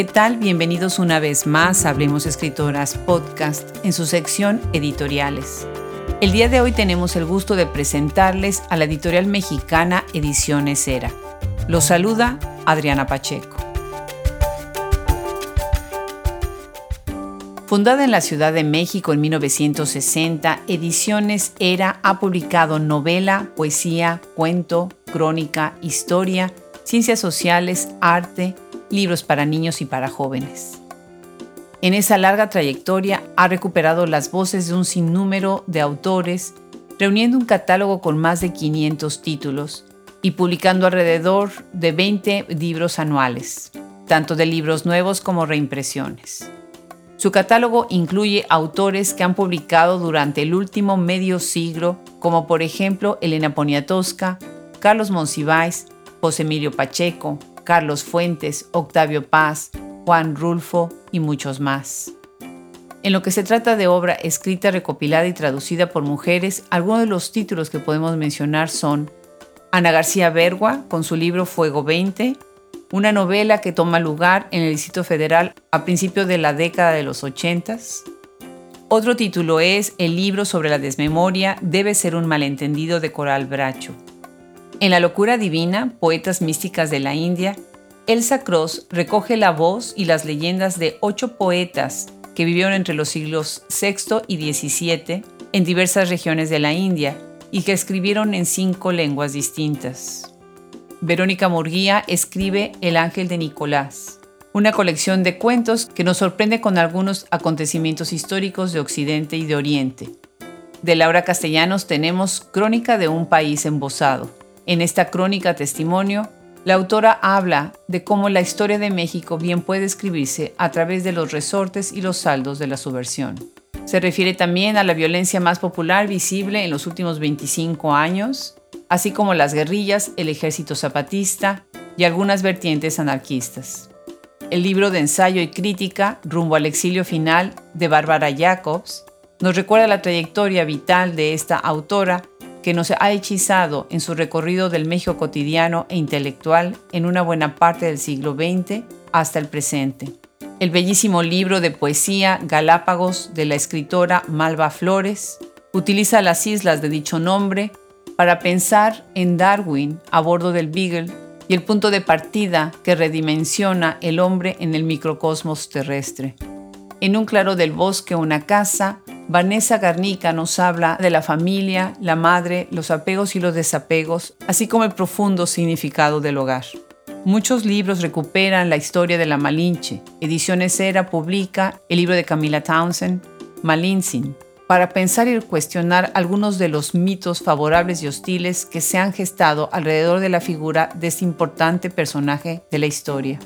¿Qué tal? Bienvenidos una vez más a Hablemos Escritoras Podcast en su sección Editoriales. El día de hoy tenemos el gusto de presentarles a la editorial mexicana Ediciones Era. Los saluda Adriana Pacheco. Fundada en la Ciudad de México en 1960, Ediciones Era ha publicado novela, poesía, cuento, crónica, historia, ciencias sociales, arte, libros para niños y para jóvenes. En esa larga trayectoria ha recuperado las voces de un sinnúmero de autores, reuniendo un catálogo con más de 500 títulos y publicando alrededor de 20 libros anuales, tanto de libros nuevos como reimpresiones. Su catálogo incluye autores que han publicado durante el último medio siglo, como por ejemplo Elena Poniatowska, Carlos Monsiváis, José Emilio Pacheco, Carlos Fuentes, Octavio Paz, Juan Rulfo y muchos más. En lo que se trata de obra escrita, recopilada y traducida por mujeres, algunos de los títulos que podemos mencionar son Ana García Bergua con su libro Fuego 20, una novela que toma lugar en el Distrito Federal a principios de la década de los 80. Otro título es El libro sobre la desmemoria debe ser un malentendido de Coral Bracho. En La locura divina, Poetas místicas de la India, Elsa Cross recoge la voz y las leyendas de ocho poetas que vivieron entre los siglos VI y XVII en diversas regiones de la India y que escribieron en cinco lenguas distintas. Verónica Murguía escribe El ángel de Nicolás, una colección de cuentos que nos sorprende con algunos acontecimientos históricos de Occidente y de Oriente. De Laura Castellanos tenemos Crónica de un país embosado, en esta crónica testimonio, la autora habla de cómo la historia de México bien puede escribirse a través de los resortes y los saldos de la subversión. Se refiere también a la violencia más popular visible en los últimos 25 años, así como las guerrillas, el ejército zapatista y algunas vertientes anarquistas. El libro de ensayo y crítica Rumbo al exilio final de Bárbara Jacobs nos recuerda la trayectoria vital de esta autora que nos ha hechizado en su recorrido del México cotidiano e intelectual en una buena parte del siglo XX hasta el presente. El bellísimo libro de poesía Galápagos de la escritora Malva Flores utiliza las islas de dicho nombre para pensar en Darwin a bordo del Beagle y el punto de partida que redimensiona el hombre en el microcosmos terrestre. En un claro del bosque una casa Vanessa Garnica nos habla de la familia, la madre, los apegos y los desapegos, así como el profundo significado del hogar. Muchos libros recuperan la historia de la Malinche. Ediciones Era publica el libro de Camila Townsend, Malintzin, para pensar y cuestionar algunos de los mitos favorables y hostiles que se han gestado alrededor de la figura de este importante personaje de la historia.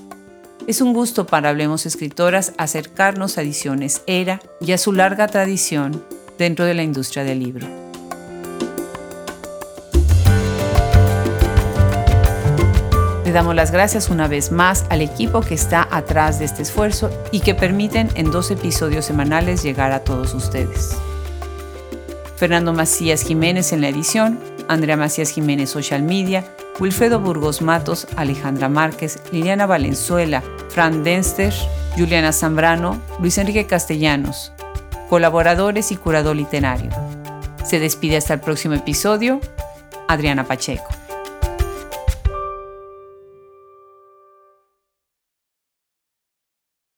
Es un gusto para Hablemos Escritoras acercarnos a Ediciones Era y a su larga tradición dentro de la industria del libro. Le damos las gracias una vez más al equipo que está atrás de este esfuerzo y que permiten en dos episodios semanales llegar a todos ustedes. Fernando Macías Jiménez en la edición, Andrea Macías Jiménez Social Media, Wilfredo Burgos Matos, Alejandra Márquez, Liliana Valenzuela, Fran Denster, Juliana Zambrano, Luis Enrique Castellanos, colaboradores y curador literario. Se despide hasta el próximo episodio, Adriana Pacheco.